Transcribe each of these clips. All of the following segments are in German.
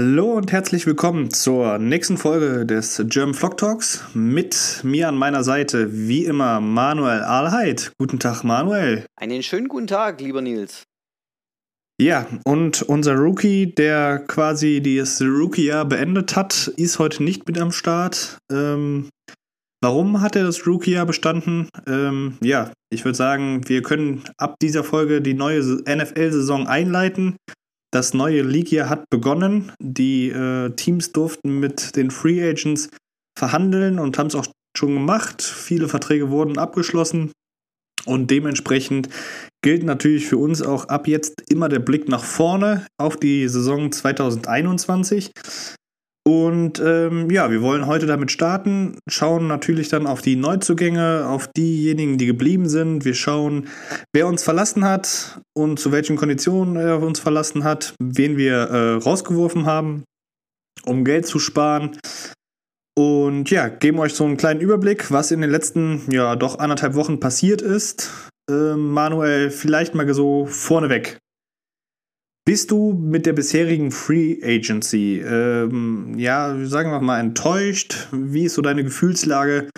Hallo und herzlich willkommen zur nächsten Folge des German Flock Talks. Mit mir an meiner Seite, wie immer, Manuel Ahlheit. Guten Tag, Manuel. Einen schönen guten Tag, lieber Nils. Ja, und unser Rookie, der quasi das Rookie-Jahr beendet hat, ist heute nicht mit am Start. Ähm, warum hat er das Rookie-Jahr bestanden? Ähm, ja, ich würde sagen, wir können ab dieser Folge die neue NFL-Saison einleiten. Das neue League-Jahr hat begonnen. Die äh, Teams durften mit den Free Agents verhandeln und haben es auch schon gemacht. Viele Verträge wurden abgeschlossen. Und dementsprechend gilt natürlich für uns auch ab jetzt immer der Blick nach vorne auf die Saison 2021. Und ähm, ja, wir wollen heute damit starten, schauen natürlich dann auf die Neuzugänge, auf diejenigen, die geblieben sind. Wir schauen, wer uns verlassen hat und zu welchen Konditionen er uns verlassen hat, wen wir äh, rausgeworfen haben, um Geld zu sparen. Und ja, geben euch so einen kleinen Überblick, was in den letzten, ja, doch anderthalb Wochen passiert ist. Äh, Manuel, vielleicht mal so vorneweg. Bist du mit der bisherigen Free Agency, ähm, ja, sagen wir mal, enttäuscht? Wie ist so deine Gefühlslage?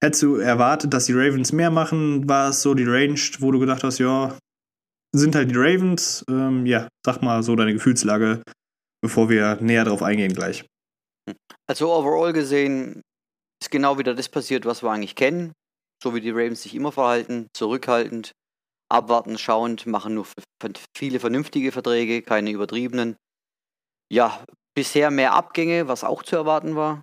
Hättest du erwartet, dass die Ravens mehr machen? War es so die Range, wo du gedacht hast, ja, sind halt die Ravens? Ähm, ja, sag mal so deine Gefühlslage, bevor wir näher drauf eingehen gleich. Also overall gesehen ist genau wieder das passiert, was wir eigentlich kennen. So wie die Ravens sich immer verhalten, zurückhaltend, abwarten, schauend, machen nur viele vernünftige Verträge, keine übertriebenen. Ja, bisher mehr Abgänge, was auch zu erwarten war.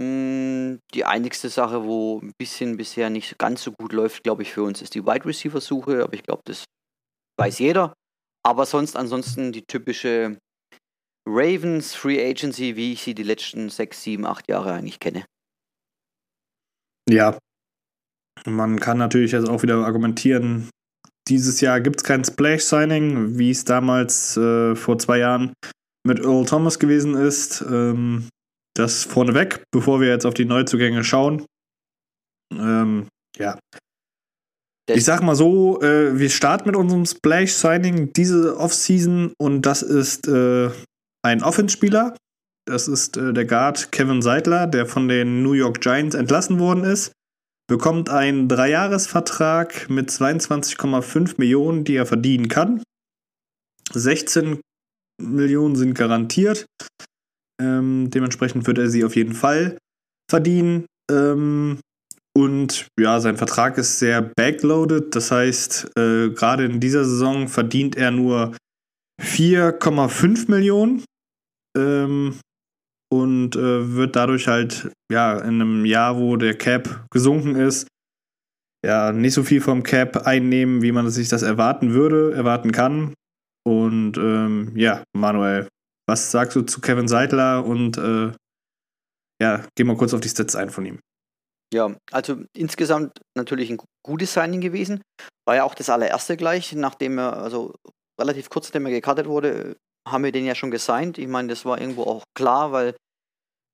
Hm, die einzigste Sache, wo ein bisschen bisher nicht ganz so gut läuft, glaube ich, für uns ist die Wide Receiver Suche, aber ich glaube, das weiß jeder. Aber sonst ansonsten die typische Ravens Free Agency, wie ich sie die letzten sechs, sieben, acht Jahre eigentlich kenne. Ja, man kann natürlich jetzt auch wieder argumentieren, dieses Jahr gibt es kein Splash-Signing, wie es damals äh, vor zwei Jahren mit Earl Thomas gewesen ist. Ähm, das vorneweg, bevor wir jetzt auf die Neuzugänge schauen. Ähm, ja. Ich sag mal so, äh, wir starten mit unserem Splash-Signing diese Offseason und das ist äh, ein Offenspieler. Das ist äh, der Guard Kevin Seidler, der von den New York Giants entlassen worden ist bekommt einen Dreijahresvertrag mit 22,5 Millionen, die er verdienen kann. 16 Millionen sind garantiert. Ähm, dementsprechend wird er sie auf jeden Fall verdienen. Ähm, und ja, sein Vertrag ist sehr backloaded. Das heißt, äh, gerade in dieser Saison verdient er nur 4,5 Millionen. Ähm, und äh, wird dadurch halt, ja, in einem Jahr, wo der Cap gesunken ist, ja, nicht so viel vom Cap einnehmen, wie man sich das erwarten würde, erwarten kann. Und ähm, ja, Manuel, was sagst du zu Kevin Seidler und äh, ja, geh mal kurz auf die Stats ein von ihm. Ja, also insgesamt natürlich ein gutes Signing gewesen. War ja auch das allererste gleich, nachdem er, also relativ kurz nachdem er gekartet wurde, haben wir den ja schon gesigned. Ich meine, das war irgendwo auch klar, weil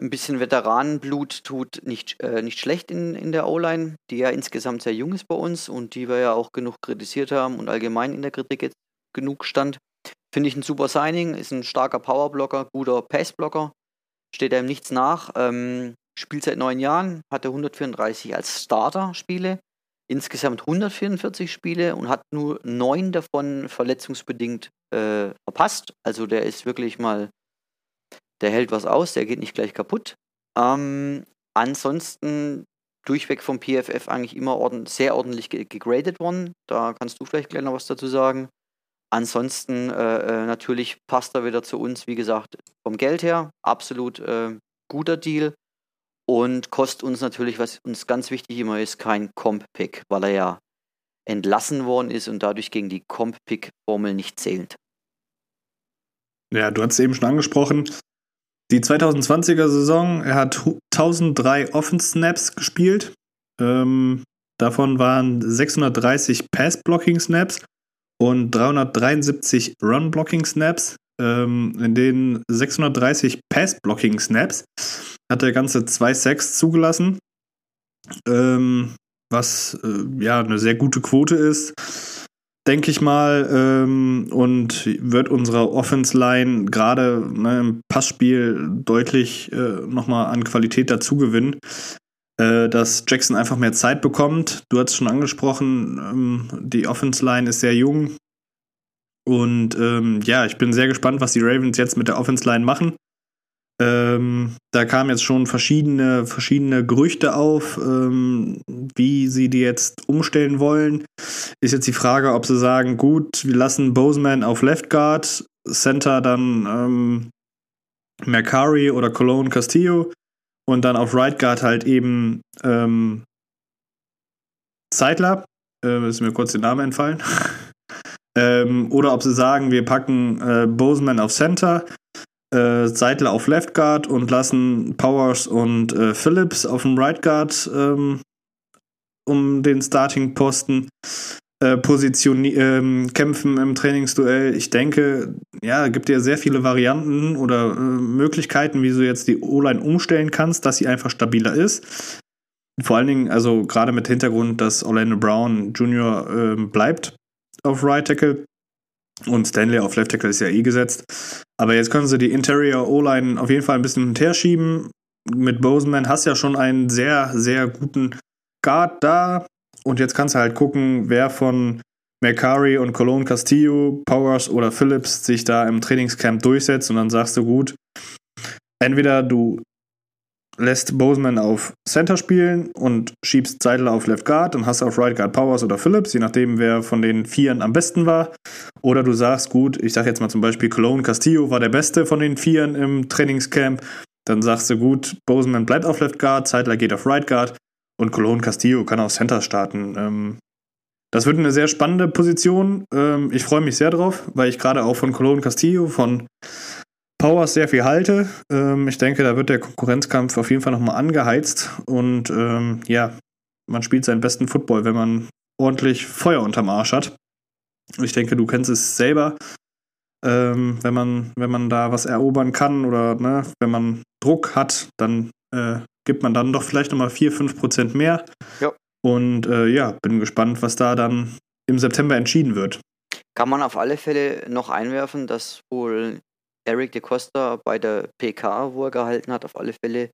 ein bisschen Veteranenblut tut nicht, äh, nicht schlecht in, in der O-Line, die ja insgesamt sehr jung ist bei uns und die wir ja auch genug kritisiert haben und allgemein in der Kritik jetzt genug stand. Finde ich ein super Signing, ist ein starker Powerblocker, guter Passblocker, steht einem nichts nach. Ähm, spielt seit neun Jahren, hatte 134 als Starter Spiele, insgesamt 144 Spiele und hat nur neun davon verletzungsbedingt äh, verpasst. Also der ist wirklich mal der hält was aus, der geht nicht gleich kaputt. Ähm, ansonsten durchweg vom PFF eigentlich immer ordentlich, sehr ordentlich gegradet worden. Da kannst du vielleicht gleich noch was dazu sagen. Ansonsten äh, äh, natürlich passt er wieder zu uns, wie gesagt, vom Geld her. Absolut äh, guter Deal. Und kostet uns natürlich, was uns ganz wichtig immer ist, kein Comp-Pick, weil er ja entlassen worden ist und dadurch gegen die Comp-Pick-Formel nicht zählt. Ja, du hast es eben schon angesprochen. Die 2020er Saison, er hat 1003 Offense-Snaps gespielt. Ähm, davon waren 630 Pass-Blocking-Snaps und 373 Run-Blocking-Snaps. Ähm, in den 630 Pass-Blocking-Snaps hat er ganze zwei Sacks zugelassen. Ähm, was äh, ja eine sehr gute Quote ist denke ich mal, ähm, und wird unserer Offense-Line gerade ne, im Passspiel deutlich äh, nochmal an Qualität dazugewinnen, äh, dass Jackson einfach mehr Zeit bekommt. Du hast es schon angesprochen, ähm, die Offense-Line ist sehr jung. Und ähm, ja, ich bin sehr gespannt, was die Ravens jetzt mit der Offense-Line machen. Ähm, da kamen jetzt schon verschiedene, verschiedene Gerüchte auf, ähm, wie sie die jetzt umstellen wollen. Ist jetzt die Frage, ob sie sagen, gut, wir lassen Boseman auf Left Guard, Center dann ähm, Mercari oder Cologne Castillo und dann auf Right Guard halt eben ähm, Zeitler. Äh, ist mir kurz den Namen entfallen. ähm, oder ob sie sagen, wir packen äh, Boseman auf Center, äh, Seidler auf Left Guard und lassen Powers und äh, Phillips auf dem Right Guard ähm, um den Starting-Posten äh, ähm, kämpfen im Trainingsduell. Ich denke, ja, es gibt ja sehr viele Varianten oder äh, Möglichkeiten, wie du jetzt die O-Line umstellen kannst, dass sie einfach stabiler ist. Vor allen Dingen, also gerade mit Hintergrund, dass Orlando Brown Jr. Ähm, bleibt auf Right Tackle und Stanley auf Left Tackle ist ja eh gesetzt. Aber jetzt können sie die Interior O-Line auf jeden Fall ein bisschen hinterher schieben. Mit Boseman hast du ja schon einen sehr, sehr guten Guard da. Und jetzt kannst du halt gucken, wer von Mercari und Cologne Castillo, Powers oder Phillips sich da im Trainingscamp durchsetzt. Und dann sagst du, gut, entweder du lässt Boseman auf Center spielen und schiebst Seidler auf Left Guard, dann hast auf Right Guard Powers oder Phillips, je nachdem, wer von den Vieren am besten war. Oder du sagst, gut, ich sag jetzt mal zum Beispiel, Cologne Castillo war der Beste von den Vieren im Trainingscamp. Dann sagst du, gut, Boseman bleibt auf Left Guard, Zeitler geht auf Right Guard und Cologne Castillo kann auf Center starten. Ähm, das wird eine sehr spannende Position. Ähm, ich freue mich sehr drauf, weil ich gerade auch von Cologne Castillo, von Powers sehr viel halte. Ähm, ich denke, da wird der Konkurrenzkampf auf jeden Fall nochmal angeheizt. Und ähm, ja, man spielt seinen besten Football, wenn man ordentlich Feuer unterm Arsch hat. Ich denke, du kennst es selber. Ähm, wenn man, wenn man da was erobern kann oder ne, wenn man Druck hat, dann äh, gibt man dann doch vielleicht nochmal 4, 5 Prozent mehr. Ja. Und äh, ja, bin gespannt, was da dann im September entschieden wird. Kann man auf alle Fälle noch einwerfen, dass wohl Eric de Costa bei der PK, wo er gehalten hat, auf alle Fälle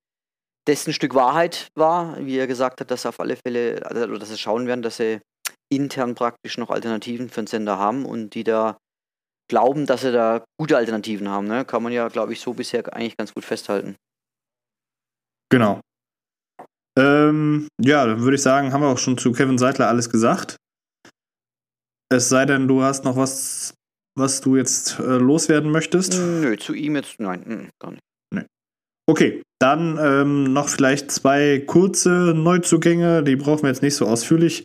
dessen Stück Wahrheit war, wie er gesagt hat, dass auf alle Fälle, also dass sie schauen werden, dass sie intern praktisch noch Alternativen für den Sender haben und die da glauben, dass sie da gute Alternativen haben. Ne? Kann man ja, glaube ich, so bisher eigentlich ganz gut festhalten. Genau. Ähm, ja, dann würde ich sagen, haben wir auch schon zu Kevin Seidler alles gesagt. Es sei denn, du hast noch was was du jetzt äh, loswerden möchtest? Nö, zu ihm jetzt, nein, mm, gar nicht. Nee. Okay, dann ähm, noch vielleicht zwei kurze Neuzugänge, die brauchen wir jetzt nicht so ausführlich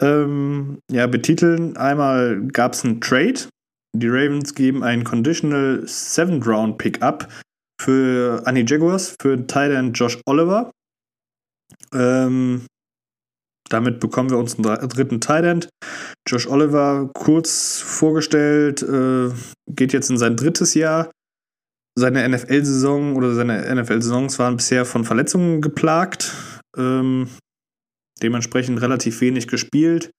ähm, ja, betiteln. Einmal gab es einen Trade. Die Ravens geben einen Conditional Seventh Round Pickup für Annie Jaguars, für Titan Josh Oliver. Ähm, damit bekommen wir uns einen dritten Tight. Josh Oliver, kurz vorgestellt, äh, geht jetzt in sein drittes Jahr. Seine NFL-Saison oder seine NFL-Saisons waren bisher von Verletzungen geplagt. Ähm, dementsprechend relativ wenig gespielt.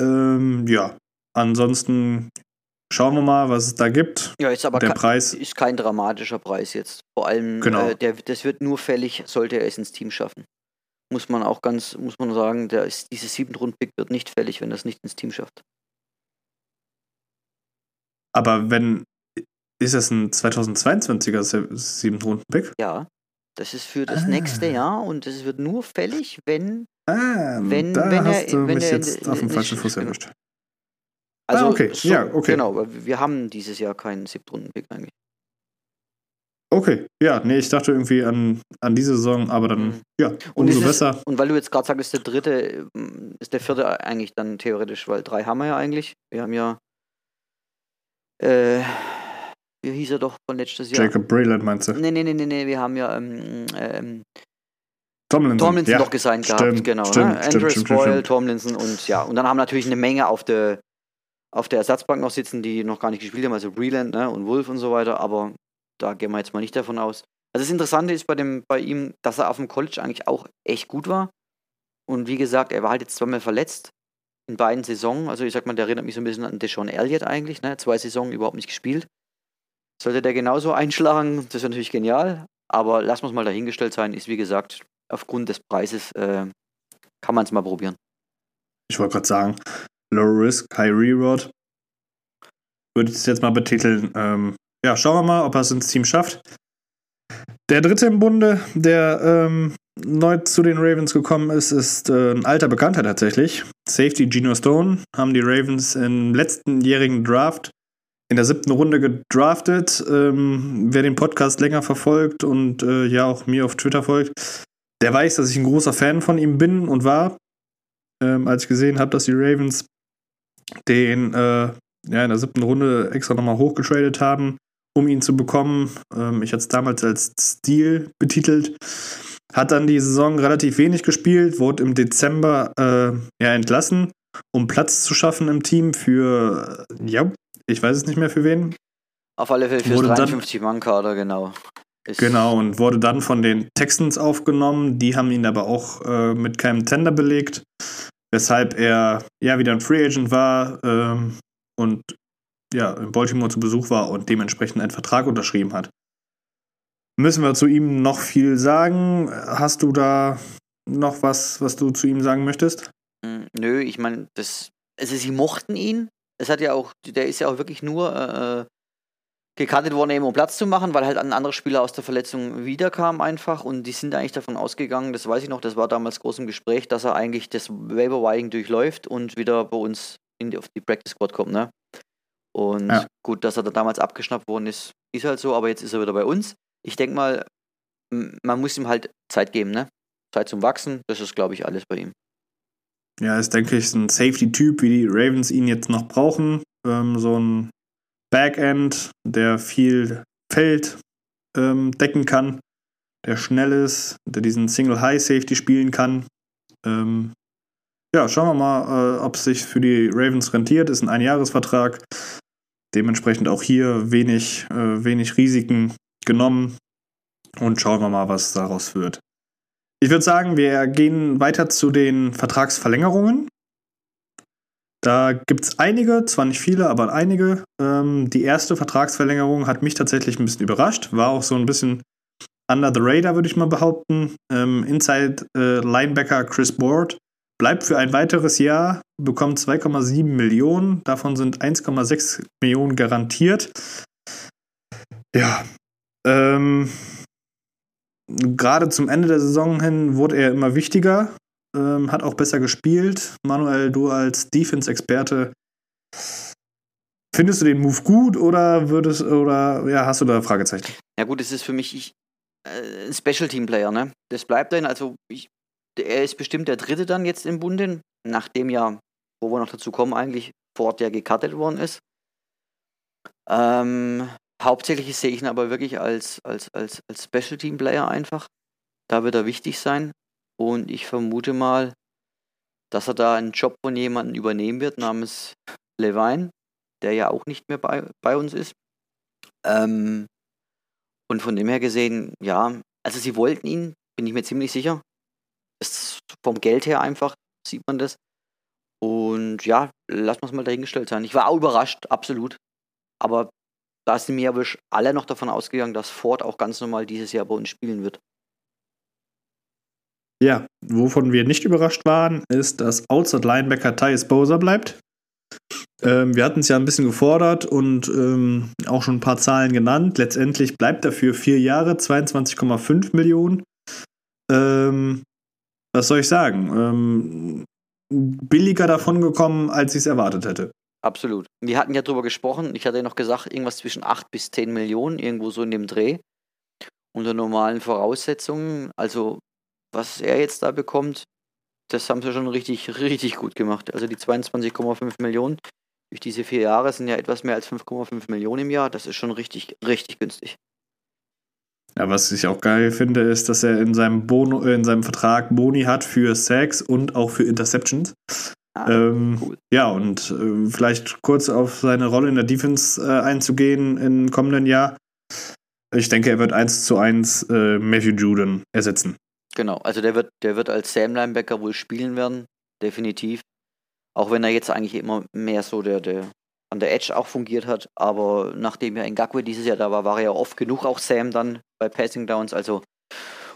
Ähm, ja, ansonsten schauen wir mal, was es da gibt. Ja, ist aber der Preis ist kein dramatischer Preis jetzt. Vor allem, genau. äh, der, das wird nur fällig, sollte er es ins Team schaffen muss man auch ganz, muss man sagen, der ist, dieses siebten Rundpick wird nicht fällig, wenn er es nicht ins Team schafft. Aber wenn, ist das ein 2022er siebten Rundpick? Ja, das ist für das ah. nächste Jahr und es wird nur fällig, wenn, ah, wenn, wenn hast er, du mich jetzt in, auf dem falschen Fuß erwischt. Also, ah, okay. So, ja, okay. Genau, wir haben dieses Jahr keinen siebten Rundpick eigentlich. Okay, ja, nee, ich dachte irgendwie an, an diese Saison, aber dann, mhm. ja, umso und besser. und weil du jetzt gerade sagst, der dritte, ist der vierte eigentlich dann theoretisch, weil drei haben wir ja eigentlich. Wir haben ja, äh, wie hieß er doch von letztes Jahr? Jacob Breland meinst du? Nee, nee, nee, nee, nee, wir haben ja ähm, ähm, Tomlinson, Tomlinson ja. doch gesigned gehabt, Stimmt, genau. stimmt, ne? stimmt, Andrew stimmt, Spoil, stimmt. Tomlinson und ja, und dann haben natürlich eine Menge auf der auf der Ersatzbank noch sitzen, die noch gar nicht gespielt haben, also Breland ne, und Wolf und so weiter, aber da gehen wir jetzt mal nicht davon aus. Also das Interessante ist bei dem, bei ihm, dass er auf dem College eigentlich auch echt gut war. Und wie gesagt, er war halt jetzt zweimal verletzt in beiden Saisonen. Also ich sag mal, der erinnert mich so ein bisschen an Deshaun Elliott eigentlich, ne? Zwei Saisonen überhaupt nicht gespielt. Sollte der genauso einschlagen, das wäre natürlich genial. Aber lassen wir es mal dahingestellt sein, ist wie gesagt, aufgrund des Preises äh, kann man es mal probieren. Ich wollte gerade sagen, Low Risk, High Reward. Würde ich es jetzt mal betiteln. Ähm, ja, schauen wir mal, ob er es ins Team schafft. Der dritte im Bunde, der ähm, neu zu den Ravens gekommen ist, ist äh, ein alter Bekannter tatsächlich. Safety Geno Stone haben die Ravens im letztenjährigen Draft in der siebten Runde gedraftet. Ähm, wer den Podcast länger verfolgt und äh, ja auch mir auf Twitter folgt, der weiß, dass ich ein großer Fan von ihm bin und war. Ähm, als ich gesehen habe, dass die Ravens den äh, ja, in der siebten Runde extra nochmal hochgetradet haben, um ihn zu bekommen. Ähm, ich hatte es damals als Stil betitelt. Hat dann die Saison relativ wenig gespielt, wurde im Dezember äh, ja, entlassen, um Platz zu schaffen im Team für, äh, ja, ich weiß es nicht mehr für wen. Auf alle Fälle dann- 53-Mann-Kader, genau. Ist, Genau, und wurde dann von den Texans aufgenommen. Die haben ihn aber auch äh, mit keinem Tender belegt, weshalb er ja wieder ein Free Agent war ähm, und ja, in Baltimore zu Besuch war und dementsprechend einen Vertrag unterschrieben hat. Müssen wir zu ihm noch viel sagen? Hast du da noch was, was du zu ihm sagen möchtest? Mm, Nö, ich meine, das. Also sie mochten ihn. Es hat ja auch, der ist ja auch wirklich nur äh, gekartet worden, eben um Platz zu machen, weil halt ein anderer Spieler aus der Verletzung wiederkam einfach und die sind eigentlich davon ausgegangen, das weiß ich noch, das war damals groß im Gespräch, dass er eigentlich das Waiver Wiring durchläuft und wieder bei uns in die, auf die Practice Squad kommt, ne? Und Ja. gut, dass er da damals abgeschnappt worden ist, ist halt so, aber jetzt ist er wieder bei uns. Ich denke mal, man muss ihm halt Zeit geben, ne? Zeit zum Wachsen, das ist, glaube ich, alles bei ihm. Ja, ist, denke ich, ein Safety-Typ, wie die Ravens ihn jetzt noch brauchen. Ähm, so ein Backend, der viel Feld ähm, decken kann, der schnell ist, der diesen Single-High-Safety spielen kann. Ähm, ja, schauen wir mal, äh, ob es sich für die Ravens rentiert. Ist ein Einjahresvertrag. Dementsprechend auch hier wenig, äh, wenig Risiken genommen. Und schauen wir mal, was daraus wird. Ich würde sagen, wir gehen weiter zu den Vertragsverlängerungen. Da gibt es einige, zwar nicht viele, aber einige. Ähm, die erste Vertragsverlängerung hat mich tatsächlich ein bisschen überrascht. War auch so ein bisschen under the radar, würde ich mal behaupten. Ähm, Inside äh, Linebacker Chris Board bleibt für ein weiteres Jahr, bekommt 2,7 Millionen. Davon sind 1,6 Millionen garantiert. Ja. Ähm, gerade zum Ende der Saison hin wurde er immer wichtiger, ähm, hat auch besser gespielt. Manuel, du als Defense-Experte, findest du den Move gut oder würdest oder ja, hast du da Fragezeichen? Ja gut, es ist für mich ich, äh, ein Special Team Player, ne? Das bleibt dann, also ich, er ist bestimmt der dritte dann jetzt im Bunde, nachdem ja, wo wir noch dazu kommen, eigentlich Ford ja gekartet worden ist. Ähm, hauptsächlich sehe ich ihn aber wirklich als, als, als, als Special Team Player einfach. Da wird er wichtig sein. Und ich vermute mal, dass er da einen Job von jemandem übernehmen wird namens Levine, der ja auch nicht mehr bei, bei uns ist. Ähm, und von dem her gesehen, ja, also sie wollten ihn, bin ich mir ziemlich sicher. Das vom Geld her einfach sieht man das. Und ja, lass uns mal dahingestellt sein. Ich war auch überrascht, absolut. Aber da sind mir aber alle noch davon ausgegangen, dass Ford auch ganz normal dieses Jahr bei uns spielen wird. Ja, wovon wir nicht überrascht waren, ist, dass Outside Linebacker Tyus Bowser bleibt. Ähm, wir hatten es ja ein bisschen gefordert und ähm, auch schon ein paar Zahlen genannt. Letztendlich bleibt er für vier Jahre 22,5 Millionen. Ähm, was soll ich sagen? Ähm, billiger davon gekommen, als ich es erwartet hätte. Absolut. Wir hatten ja drüber gesprochen. Ich hatte ja noch gesagt, irgendwas zwischen 8 bis 10 Millionen, irgendwo so in dem Dreh. Unter normalen Voraussetzungen. Also, was er jetzt da bekommt, das haben sie schon richtig, richtig gut gemacht. Also die 22,5 Millionen durch diese vier Jahre sind ja etwas mehr als 5,5 Millionen im Jahr. Das ist schon richtig, richtig günstig. Ja, was ich auch geil finde, ist, dass er in seinem, Bono, in seinem Vertrag Boni hat für Sacks und auch für Interceptions. Ah, ähm, cool. Ja, und äh, vielleicht kurz auf seine Rolle in der Defense äh, einzugehen im kommenden Jahr. Ich denke, er wird eins zu eins äh, Matthew Juden ersetzen. Genau, also der wird, der wird als Sam Linebacker wohl spielen werden, definitiv. Auch wenn er jetzt eigentlich immer mehr so der, der an der Edge auch fungiert hat. Aber nachdem ja Ngakwe dieses Jahr da war, war er ja oft genug auch Sam dann bei Passing Downs. Also,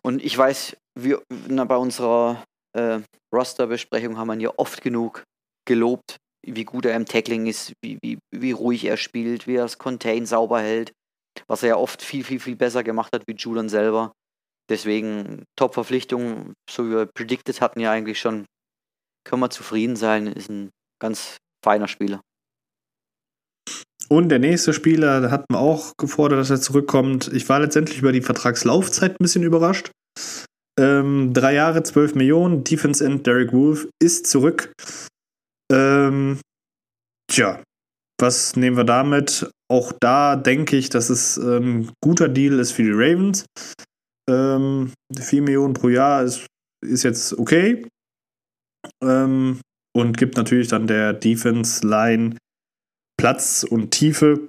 und ich weiß, wir na, bei unserer äh, Roster-Besprechung haben wir ihn ja oft genug gelobt, wie gut er im Tackling ist, wie, wie, wie ruhig er spielt, wie er das Contain sauber hält. Was er ja oft viel, viel, viel besser gemacht hat wie Julian selber. Deswegen Top-Verpflichtung, so wie wir predicted hatten ja eigentlich schon, können wir zufrieden sein, ist ein ganz feiner Spieler. Und der nächste Spieler, da hat man auch gefordert, dass er zurückkommt. Ich war letztendlich über die Vertragslaufzeit ein bisschen überrascht. Ähm, drei Jahre, 12 Millionen. Defense End Derek Wolf ist zurück. Ähm, tja, was nehmen wir damit? Auch da denke ich, dass es ein guter Deal ist für die Ravens. Ähm, 4 Millionen pro Jahr ist, ist jetzt okay. Ähm, und gibt natürlich dann der Defense Line Platz und Tiefe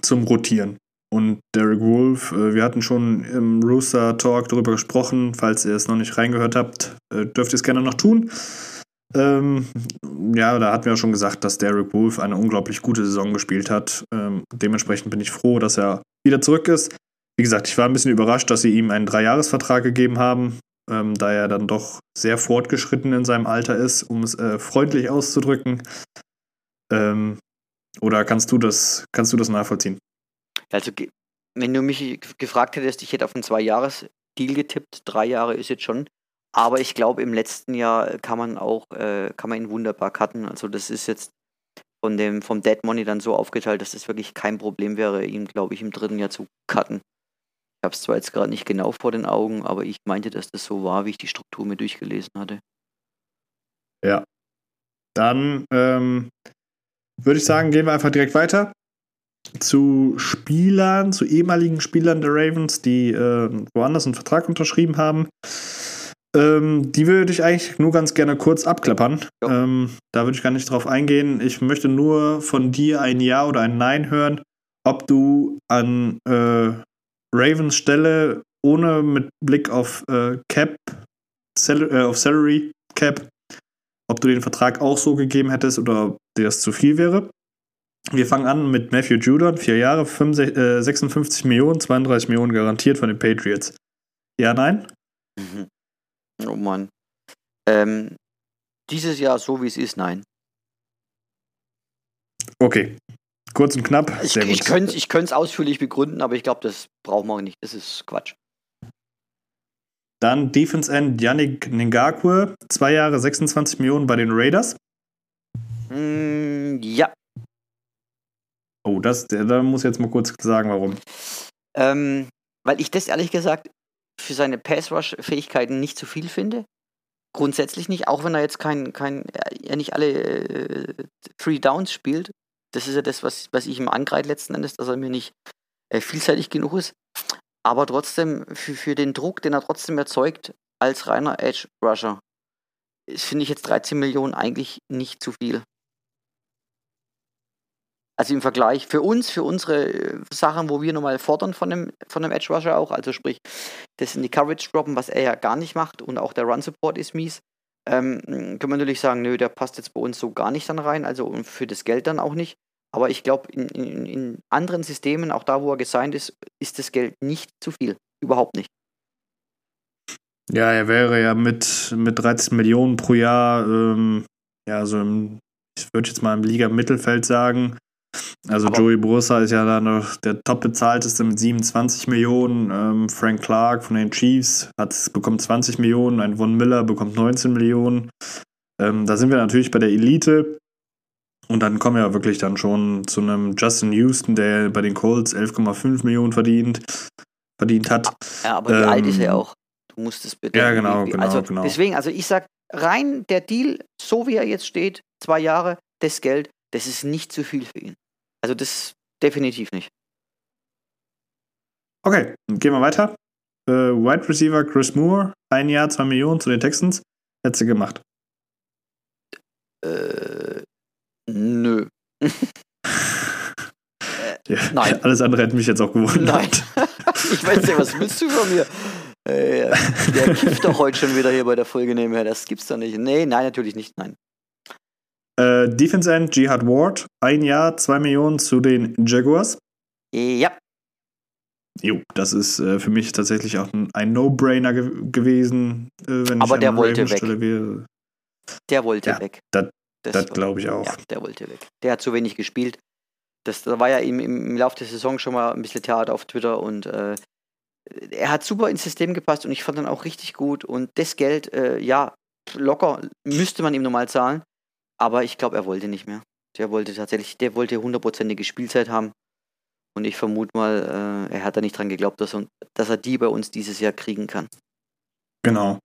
zum Rotieren. Und Derek Wolf, äh, wir hatten schon im Rooster Talk darüber gesprochen. Falls ihr es noch nicht reingehört habt, äh, dürft ihr es gerne noch tun. Ähm, ja, da hatten wir ja schon gesagt, dass Derek Wolf eine unglaublich gute Saison gespielt hat. Ähm, dementsprechend bin ich froh, dass er wieder zurück ist. Wie gesagt, ich war ein bisschen überrascht, dass sie ihm einen Dreijahresvertrag gegeben haben, ähm, da er dann doch sehr fortgeschritten in seinem Alter ist, um es äh, freundlich auszudrücken. Ähm, oder kannst du das, kannst du das nachvollziehen? Also, wenn du mich gefragt hättest, ich hätte auf einen Zwei-Jahres-Deal getippt. Drei Jahre ist jetzt schon. Aber ich glaube, im letzten Jahr kann man auch, äh, kann man ihn wunderbar cutten. Also, das ist jetzt von dem, vom Dead Money dann so aufgeteilt, dass es wirklich kein Problem wäre, ihn, glaube ich, im dritten Jahr zu cutten. Ich habe es zwar jetzt gerade nicht genau vor den Augen, aber ich meinte, dass das so war, wie ich die Struktur mir durchgelesen hatte. Ja. Dann ähm, würde ich sagen, gehen wir einfach direkt weiter zu Spielern, zu ehemaligen Spielern der Ravens, die äh, woanders einen Vertrag unterschrieben haben. Ähm, die würde ich eigentlich nur ganz gerne kurz abklappern. Ähm, da würde ich gar nicht drauf eingehen. Ich möchte nur von dir ein Ja oder ein Nein hören, ob du an äh, Ravens Stelle ohne mit Blick auf äh, Cap, Sal äh, auf Salary Cap, ob du den Vertrag auch so gegeben hättest oder dir das zu viel wäre. Wir fangen an mit Matthew Judon, vier Jahre, 65, äh, 56 Millionen, 32 Millionen garantiert von den Patriots. Ja, nein? Mhm. Oh Mann. Ähm, dieses Jahr so wie es ist, nein. Okay. Kurz und knapp. Ich, ich könnte es ich ausführlich begründen, aber ich glaube, das brauchen wir auch nicht. Das ist Quatsch. Dann Defense End Yannick Ngakwe, zwei Jahre 26 Millionen bei den Raiders. Mm, ja. Oh, das, da muss ich jetzt mal kurz sagen, warum. Ähm, weil ich das ehrlich gesagt für seine Pass-Rush-Fähigkeiten nicht zu viel finde. Grundsätzlich nicht, auch wenn er jetzt kein, kein er nicht alle äh, Three Downs spielt. Das ist ja das, was, was ich ihm angreife letzten Endes, dass er mir nicht äh, vielseitig genug ist. Aber trotzdem, für, für den Druck, den er trotzdem erzeugt, als reiner Edge-Rusher, finde ich jetzt 13 Millionen eigentlich nicht zu viel. Also im Vergleich für uns, für unsere äh, Sachen, wo wir nochmal fordern von dem, von dem Edge Rusher auch, also sprich, das in die Coverage droppen, was er ja gar nicht macht und auch der Run Support ist mies, ähm, können wir natürlich sagen, nö, der passt jetzt bei uns so gar nicht dann rein, also für das Geld dann auch nicht. Aber ich glaube, in, in, in anderen Systemen, auch da, wo er gesigned ist, ist das Geld nicht zu viel. Überhaupt nicht. Ja, er wäre ja mit, mit 13 Millionen pro Jahr, ähm, ja, so im, ich würde jetzt mal im Liga-Mittelfeld sagen, also Aber Joey Bosa ist ja da noch der top bezahlteste mit 27 Millionen. Ähm, Frank Clark von den Chiefs hat, bekommt 20 Millionen. Ein Von Miller bekommt 19 Millionen. Ähm, da sind wir natürlich bei der Elite. Und dann kommen wir ja wirklich dann schon zu einem Justin Houston, der bei den Colts 11,5 Millionen verdient, verdient hat. Ja, aber wie ähm, alt ist er auch? Du musst es bitte. Ja, genau, genau, also genau. Deswegen, also ich sag, rein der Deal, so wie er jetzt steht, zwei Jahre, das Geld, Das ist nicht zu viel für ihn. Also das definitiv nicht. Okay, gehen wir weiter. Äh, Wide Receiver Chris Moore, ein Jahr, zwei Millionen zu den Texans. Hätte sie gemacht. Äh, nö. Ja, nein. Alles andere hätte mich jetzt auch gewundert. Nein. ich weiß nicht, was willst du von mir? Äh, der kifft doch heute schon wieder hier bei der Folge nebenher. Das gibt's doch nicht. Nee, nein, natürlich nicht. Nein. Äh, Defense End Jihad Ward, ein Jahr, zwei Millionen zu den Jaguars. Ja, Jo, das ist äh, für mich tatsächlich auch ein, ein No-Brainer ge gewesen, äh, wenn Aber ich der an wollte Ravens weg. Wäre. der wollte Ja, weg. das- Das Das glaube ich auch. Ja, der wollte weg. Der hat zu wenig gespielt. Das, da war ja im, im Laufe der Saison schon mal ein bisschen Theater auf Twitter und äh, er hat super ins System gepasst und ich fand ihn auch richtig gut. Und das Geld, äh, ja, locker müsste man ihm normal zahlen, aber ich glaube, er wollte nicht mehr. Der wollte tatsächlich, der wollte hundertprozentige Spielzeit haben. Und ich vermute mal, äh, er hat da nicht dran geglaubt, dass er, dass er die bei uns dieses Jahr kriegen kann. Genau.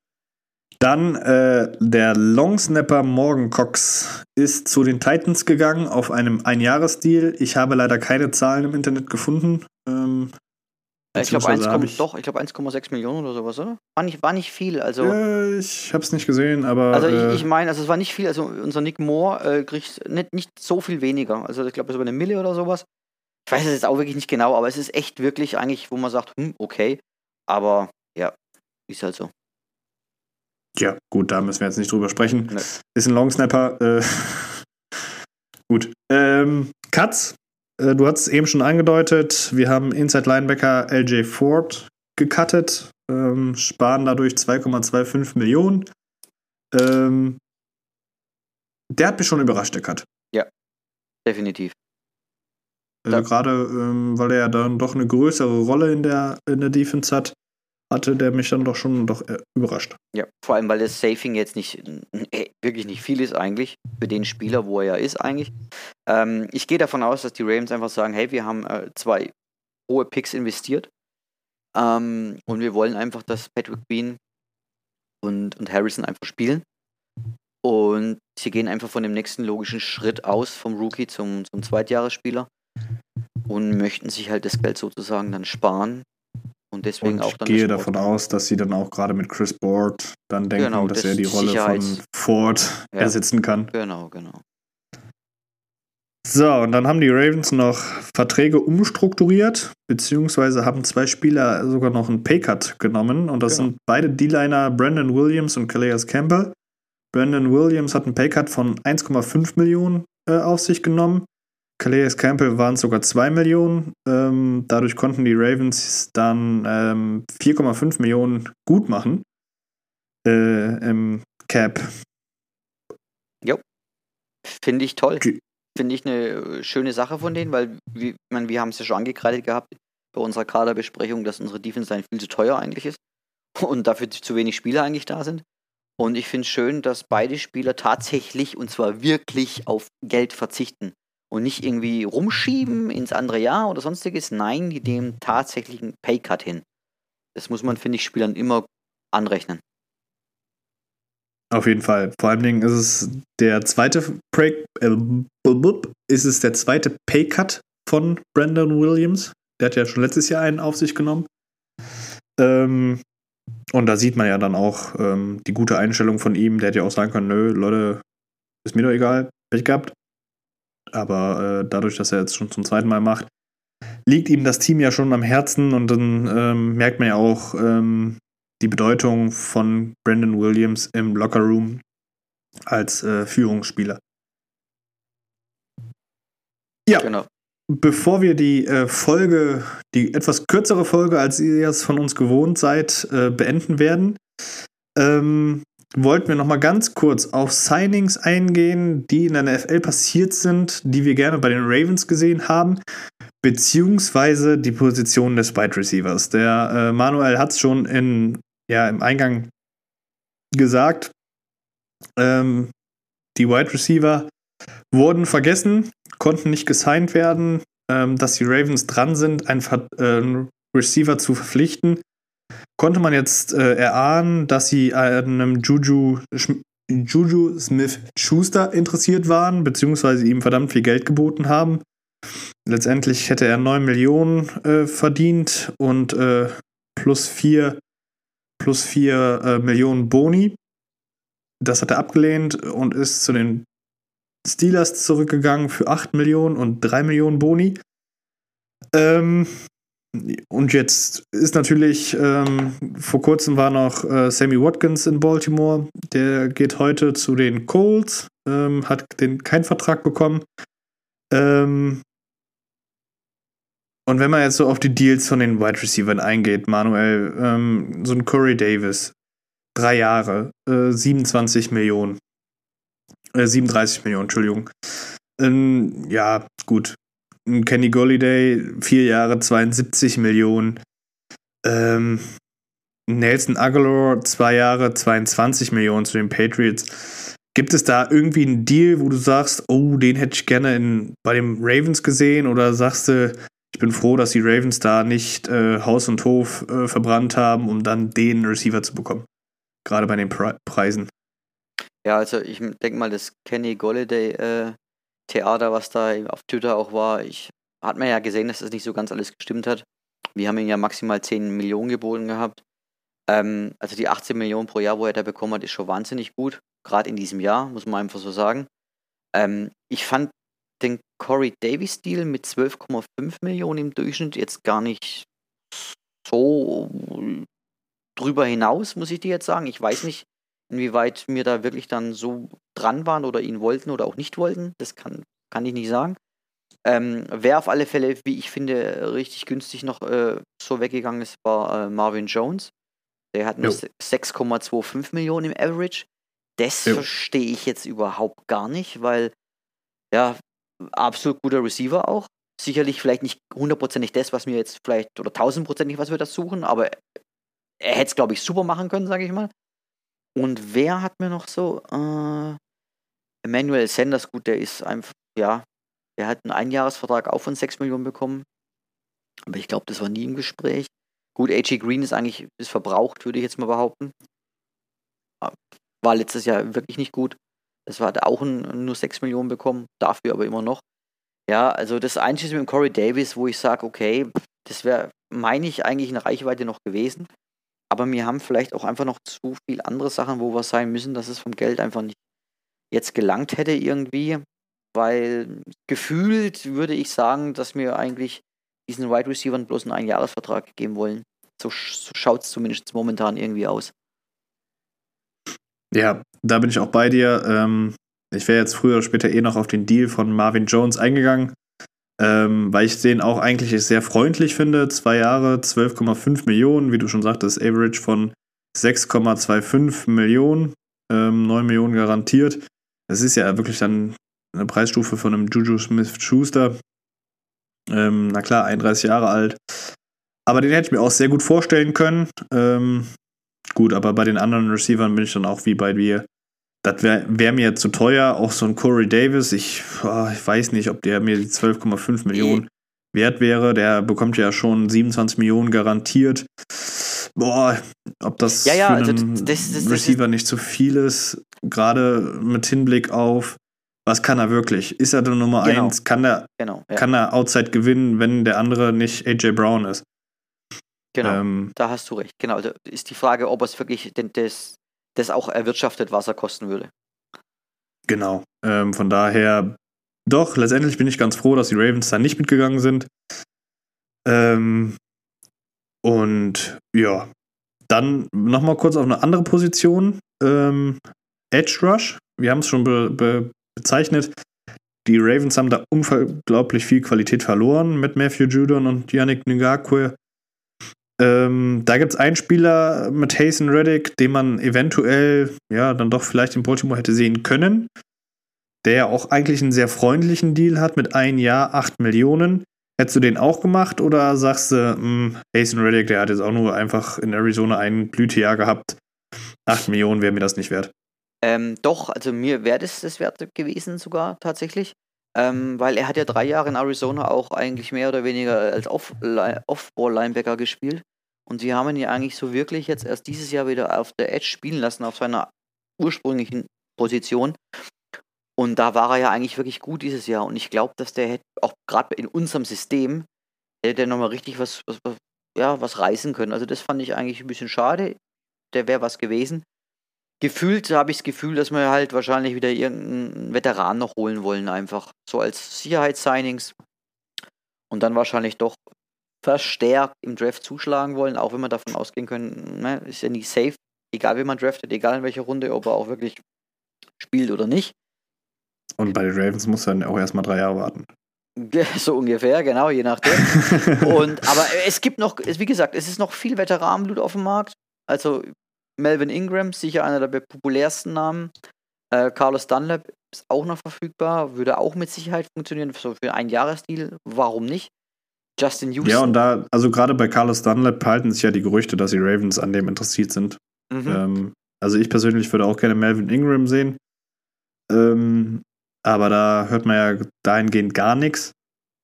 Dann äh, der Longsnapper Morgan Cox ist zu den Titans gegangen auf einem Einjahresdeal. Ich habe leider keine Zahlen im Internet gefunden. Ähm, Ich glaube Beziehungsweise hab 1, ich- doch, ich glaube 1,6 Millionen oder sowas, oder? War nicht, war nicht viel, also. äh, ich habe es nicht gesehen, aber Also äh, ich, ich meine, also es war nicht viel, also unser Nick Moore äh, kriegt nicht, nicht so viel weniger. Also ich glaube, es war eine Mille oder sowas. Ich weiß es jetzt auch wirklich nicht genau, aber es ist echt wirklich eigentlich, wo man sagt, hm, okay. Aber ja, ist halt so. Ja, gut, da müssen wir jetzt nicht drüber sprechen. Nee. Ist ein Longsnapper. Äh, gut. Ähm, Cuts, äh, du hast es eben schon angedeutet. Wir haben Inside Linebacker LJ Ford gecuttet, ähm, sparen dadurch 2,25 Millionen. Ähm, der hat mich schon überrascht, der Cut. Definitiv. Also gerade, ähm, weil er ja dann doch eine größere Rolle in der, in der Defense hat, hatte der mich dann doch schon doch äh, überrascht. Ja, vor allem, weil das Safing jetzt nicht äh, wirklich nicht viel ist eigentlich für den Spieler, wo er ja ist eigentlich. Ähm, ich gehe davon aus, dass die Ravens einfach sagen, hey, wir haben äh, zwei hohe Picks investiert ähm, und wir wollen einfach, dass Patrick Bean und, und Harrison einfach spielen. Und sie gehen einfach von dem nächsten logischen Schritt aus, vom Rookie zum, zum Zweitjahresspieler und möchten sich halt das Geld sozusagen dann sparen. Und deswegen Und auch ich dann gehe das davon aus, dass sie dann auch gerade mit Chris Board dann denken, Genau, dass das er die Rolle von Ford Ja. ersetzen kann. Genau, genau. So, und dann haben die Ravens noch Verträge umstrukturiert, beziehungsweise haben zwei Spieler sogar noch einen Paycut genommen. Und das Genau. sind beide D-Liner Brandon Williams und Calais Campbell. Brandon Williams hat einen Paycut von 1,5 Millionen äh, auf sich genommen. Calais Campbell waren es sogar 2 Millionen. Ähm, dadurch konnten die Ravens dann ähm, 4,5 Millionen gut machen äh, im Cap. Finde ich toll. Finde ich eine äh, schöne Sache von denen, weil wir, meine, wir haben es ja schon angekreidet gehabt bei unserer Kaderbesprechung, dass unsere Defense viel zu teuer eigentlich ist und dafür zu wenig Spieler eigentlich da sind. Und ich finde es schön, dass beide Spieler tatsächlich und zwar wirklich auf Geld verzichten und nicht irgendwie rumschieben ins andere Jahr oder sonstiges. Nein, die nehmen tatsächlich einen Paycut hin. Das muss man, finde ich, Spielern immer anrechnen. Auf jeden Fall. Vor allen Dingen ist es der zweite Pay, äh, ist es der zweite Paycut von Brandon Williams. Der hat ja schon letztes Jahr einen auf sich genommen. Ähm, und da sieht man ja dann auch ähm, die gute Einstellung von ihm. Der hätte ja auch sagen können, nö, Leute, ist mir doch egal, Pech gehabt. Aber äh, dadurch, dass er jetzt schon zum zweiten Mal macht, liegt ihm das Team ja schon am Herzen und dann ähm, merkt man ja auch, ähm, die Bedeutung von Brandon Williams im Lockerroom als äh, Führungsspieler. Ja, Genau. bevor wir die äh, Folge, die etwas kürzere Folge, als ihr es von uns gewohnt seid, äh, beenden werden, ähm, wollten wir noch mal ganz kurz auf Signings eingehen, die in der NFL passiert sind, die wir gerne bei den Ravens gesehen haben, beziehungsweise die Position des Wide Receivers. Der äh, Manuel hat es schon in, ja, im Eingang gesagt. Ähm, die Wide Receiver wurden vergessen, konnten nicht gesigned werden, ähm, dass die Ravens dran sind, einen, Ver äh, einen Receiver zu verpflichten. Konnte man jetzt äh, erahnen, dass sie einem Juju Juju Smith-Schuster interessiert waren, beziehungsweise ihm verdammt viel Geld geboten haben. Letztendlich hätte er 9 Millionen äh, verdient und äh, plus 4 plus 4 äh, Millionen Boni. Das hat er abgelehnt und ist zu den Steelers zurückgegangen für 8 Millionen und 3 Millionen Boni. Ähm, und jetzt ist natürlich, ähm, vor kurzem war noch äh, Sammy Watkins in Baltimore. Der geht heute zu den Colts, ähm, hat den keinen Vertrag bekommen. Ähm, und wenn man jetzt so auf die Deals von den Wide Receivers eingeht, Manuel, ähm, so ein Corey Davis, drei Jahre, äh, 27 Millionen. Äh, 37 Millionen, Entschuldigung. Ähm, ja, gut. Kenny Golliday, vier Jahre, 72 Millionen. Ähm, Nelson Aguilar, zwei Jahre, 22 Millionen zu den Patriots. Gibt es da irgendwie einen Deal, wo du sagst, oh, den hätte ich gerne in, bei den Ravens gesehen? Oder sagst du, ich bin froh, dass die Ravens da nicht äh, Haus und Hof äh, verbrannt haben, um dann den Receiver zu bekommen? Gerade bei den Pre Preisen. Ja, also ich denke mal, das Kenny Golliday äh, Theater, was da auf Twitter auch war, ich hat man ja gesehen, dass das nicht so ganz alles gestimmt hat. Wir haben ihn ja maximal 10 Millionen geboten gehabt. Ähm, also die 18 Millionen pro Jahr, wo er da bekommen hat, ist schon wahnsinnig gut. Gerade in diesem Jahr, muss man einfach so sagen. Ähm, ich fand den Corey Davis-Deal mit 12,5 Millionen im Durchschnitt jetzt gar nicht so drüber hinaus, muss ich dir jetzt sagen. Ich weiß nicht, inwieweit wir da wirklich dann so dran waren oder ihn wollten oder auch nicht wollten. Das kann, kann ich nicht sagen. Ähm, wer auf alle Fälle, wie ich finde, richtig günstig noch äh, so weggegangen ist, war äh, Marvin Jones. Der hat nur 6,25 Millionen im Average. Das jo. verstehe ich jetzt überhaupt gar nicht, weil ja, absolut guter Receiver auch. Sicherlich vielleicht nicht hundertprozentig das, was wir jetzt vielleicht, oder tausendprozentig, was wir das suchen, aber er hätte es, glaube ich, super machen können, sage ich mal. Und wer hat mir noch so? Äh, Emmanuel Sanders, gut, der ist einfach, ja, der hat einen Einjahresvertrag auch von 6 Millionen bekommen. Aber ich glaube, das war nie im Gespräch. Gut, AJ Green ist eigentlich ist verbraucht, würde ich jetzt mal behaupten. War letztes Jahr wirklich nicht gut. Das war, hat auch ein, nur 6 Millionen bekommen, dafür aber immer noch. Ja, also das Einzige mit Corey Davis, wo ich sage, okay, das wäre, meine ich, eigentlich in Reichweite noch gewesen. Aber wir haben vielleicht auch einfach noch zu viel andere Sachen, wo wir sein müssen, dass es vom Geld einfach nicht jetzt gelangt hätte irgendwie. Weil gefühlt würde ich sagen, dass wir eigentlich diesen Wide Receiver bloß einen Einjahresvertrag geben wollen. So, so schaut es zumindest momentan irgendwie aus. Ja, da bin ich auch bei dir. Ähm, ich wäre jetzt früher oder später eh noch auf den Deal von Marvin Jones eingegangen, ähm, weil ich den auch eigentlich sehr freundlich finde. Zwei Jahre, 12,5 Millionen, wie du schon sagtest, Average von 6,25 Millionen, ähm, 9 Millionen garantiert. Das ist ja wirklich dann eine Preisstufe von einem Juju Smith-Schuster. Ähm, na klar, 31 Jahre alt. Aber den hätte ich mir auch sehr gut vorstellen können. Ähm, gut, aber bei den anderen Receivern bin ich dann auch wie bei dir. Das wäre wär mir zu teuer. Auch so ein Corey Davis, ich, oh, ich weiß nicht, ob der mir die 12,5 Millionen wert wäre. Der bekommt ja schon 27 Millionen garantiert. Boah, ob das ja, ja, für also einen das, das, Receiver nicht zu viel ist, gerade mit Hinblick auf, was kann er wirklich? Ist er der Nummer Genau. 1? Kann er, Genau, ja. kann er Outside gewinnen, wenn der andere nicht AJ Brown ist? genau. Ähm, Da hast du recht. Genau. Also ist die Frage, ob es wirklich denn das, das auch erwirtschaftet, was er kosten würde. Genau. Ähm, von daher, doch, letztendlich bin ich ganz froh, dass die Ravens da nicht mitgegangen sind. Ähm, und ja, dann nochmal kurz auf eine andere Position. Ähm, Edge Rush. Wir haben es schon be be bezeichnet. Die Ravens haben da unglaublich viel Qualität verloren mit Matthew Judon und Yannick Ngakwe. Ähm, da gibt es einen Spieler mit Hazen Reddick, den man eventuell, ja, dann doch vielleicht in Baltimore hätte sehen können, der ja auch eigentlich einen sehr freundlichen Deal hat mit ein Jahr 8 Millionen. Hättest du den auch gemacht oder sagst du, mh, Hazen Reddick, der hat jetzt auch nur einfach in Arizona ein Blütejahr gehabt. 8 Millionen wäre mir das nicht wert. Ähm, doch, also mir wäre das das wert gewesen sogar tatsächlich. Ähm, weil er hat ja drei Jahre in Arizona auch eigentlich mehr oder weniger als Off- Off-Ball-Linebacker gespielt. Und sie haben ihn ja eigentlich so wirklich jetzt erst dieses Jahr wieder auf der Edge spielen lassen, auf seiner ursprünglichen Position. Und da war er ja eigentlich wirklich gut dieses Jahr. Und ich glaube, dass der hätte auch gerade in unserem System hätte der nochmal richtig was, was, was, ja, was reißen können. Also das fand ich eigentlich ein bisschen schade. Der wäre was gewesen. Gefühlt habe ich das Gefühl, dass wir halt wahrscheinlich wieder irgendeinen Veteran noch holen wollen, einfach so als Sicherheitssignings. Und dann wahrscheinlich doch verstärkt im Draft zuschlagen wollen, auch wenn wir davon ausgehen können, ne, ist ja nie safe, egal wie man draftet, egal in welcher Runde, ob er auch wirklich spielt oder nicht. Und bei den Ravens muss er dann auch erstmal drei Jahre warten. So ungefähr, genau, je nachdem. Und, aber es gibt noch, wie gesagt, es ist noch viel Veteranenblut auf dem Markt. Also Melvin Ingram, sicher einer der populärsten Namen. Äh, Carlos Dunlap ist auch noch verfügbar, würde auch mit Sicherheit funktionieren, so für einen Jahresdeal. Warum nicht? Justin Houston. Ja, und da, also gerade bei Carlos Dunlap halten sich ja die Gerüchte, dass die Ravens an dem interessiert sind. Mhm. Ähm, also ich persönlich würde auch gerne Melvin Ingram sehen. Ähm, aber da hört man ja dahingehend gar nichts.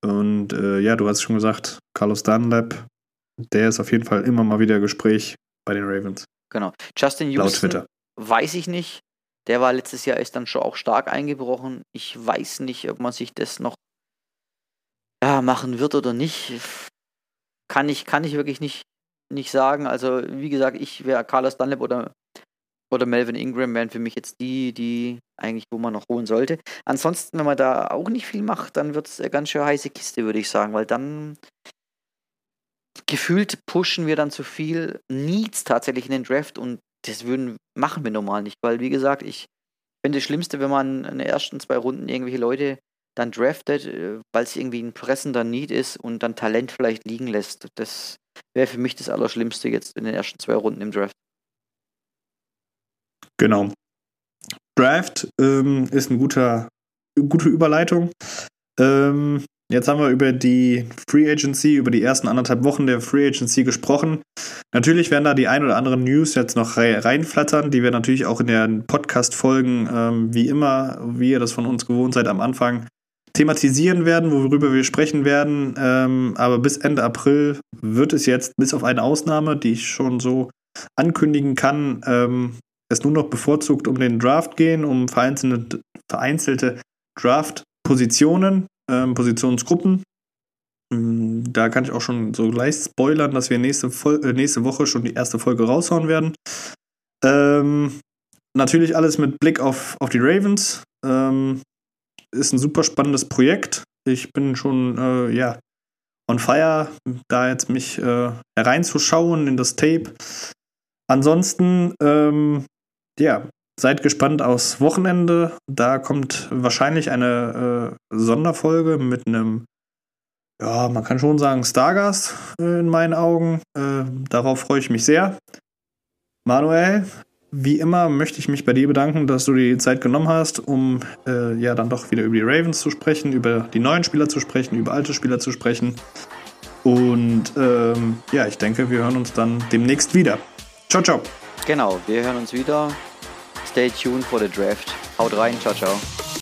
Und äh, ja, du hast schon gesagt, Carlos Dunlap, der ist auf jeden Fall immer mal wieder Gespräch bei den Ravens. Genau. Justin Houston, weiß ich nicht. Der war letztes Jahr ist dann schon auch stark eingebrochen. Ich weiß nicht, ob man sich das noch ja, machen wird oder nicht. Kann ich, kann ich wirklich nicht, nicht sagen. Also, wie gesagt, ich wäre Carlos Dunlap oder, oder Melvin Ingram wären für mich jetzt die, die eigentlich, wo man noch holen sollte. Ansonsten, wenn man da auch nicht viel macht, dann wird es eine ganz schön heiße Kiste, würde ich sagen, weil dann gefühlt pushen wir dann zu viel Needs tatsächlich in den Draft und das würden, machen wir normal nicht, weil wie gesagt, ich finde das Schlimmste, wenn man in den ersten zwei Runden irgendwelche Leute dann draftet, äh, weil es irgendwie ein pressender Need ist und dann Talent vielleicht liegen lässt. Das wäre für mich das Allerschlimmste jetzt in den ersten zwei Runden im Draft. Genau. Draft ähm, ist eine guter, gute Überleitung. Ähm, jetzt haben wir über die Free Agency, über die ersten anderthalb Wochen der Free Agency gesprochen. Natürlich werden da die ein oder anderen News jetzt noch reinflattern, die wir natürlich auch in den Podcast-Folgen, ähm, wie immer, wie ihr das von uns gewohnt seid, am Anfang thematisieren werden, worüber wir sprechen werden. Ähm, aber bis Ende April wird es jetzt, bis auf eine Ausnahme, die ich schon so ankündigen kann, ähm, es nur noch bevorzugt um den Draft gehen, um vereinzelte, vereinzelte Draft-Positionen, ähm, Positionsgruppen. Ähm, da kann ich auch schon so gleich spoilern, dass wir nächste, Vol äh, nächste Woche schon die erste Folge raushauen werden. Ähm, natürlich alles mit Blick auf, auf die Ravens. Ähm, ist ein super spannendes Projekt. Ich bin schon, äh, ja, on fire, da jetzt mich äh, hereinzuschauen in das Tape. Ansonsten, ähm, ja, seid gespannt aufs Wochenende. Da kommt wahrscheinlich eine äh, Sonderfolge mit einem, ja, man kann schon sagen, Stargast äh, in meinen Augen. Äh, darauf freue ich mich sehr. Manuel, wie immer möchte ich mich bei dir bedanken, dass du die Zeit genommen hast, um äh, ja dann doch wieder über die Ravens zu sprechen, über die neuen Spieler zu sprechen, über alte Spieler zu sprechen. Und ähm, ja, ich denke, wir hören uns dann demnächst wieder. Ciao, ciao. Genau, wir hören uns wieder. Stay tuned for the draft. Haut rein, ciao, ciao.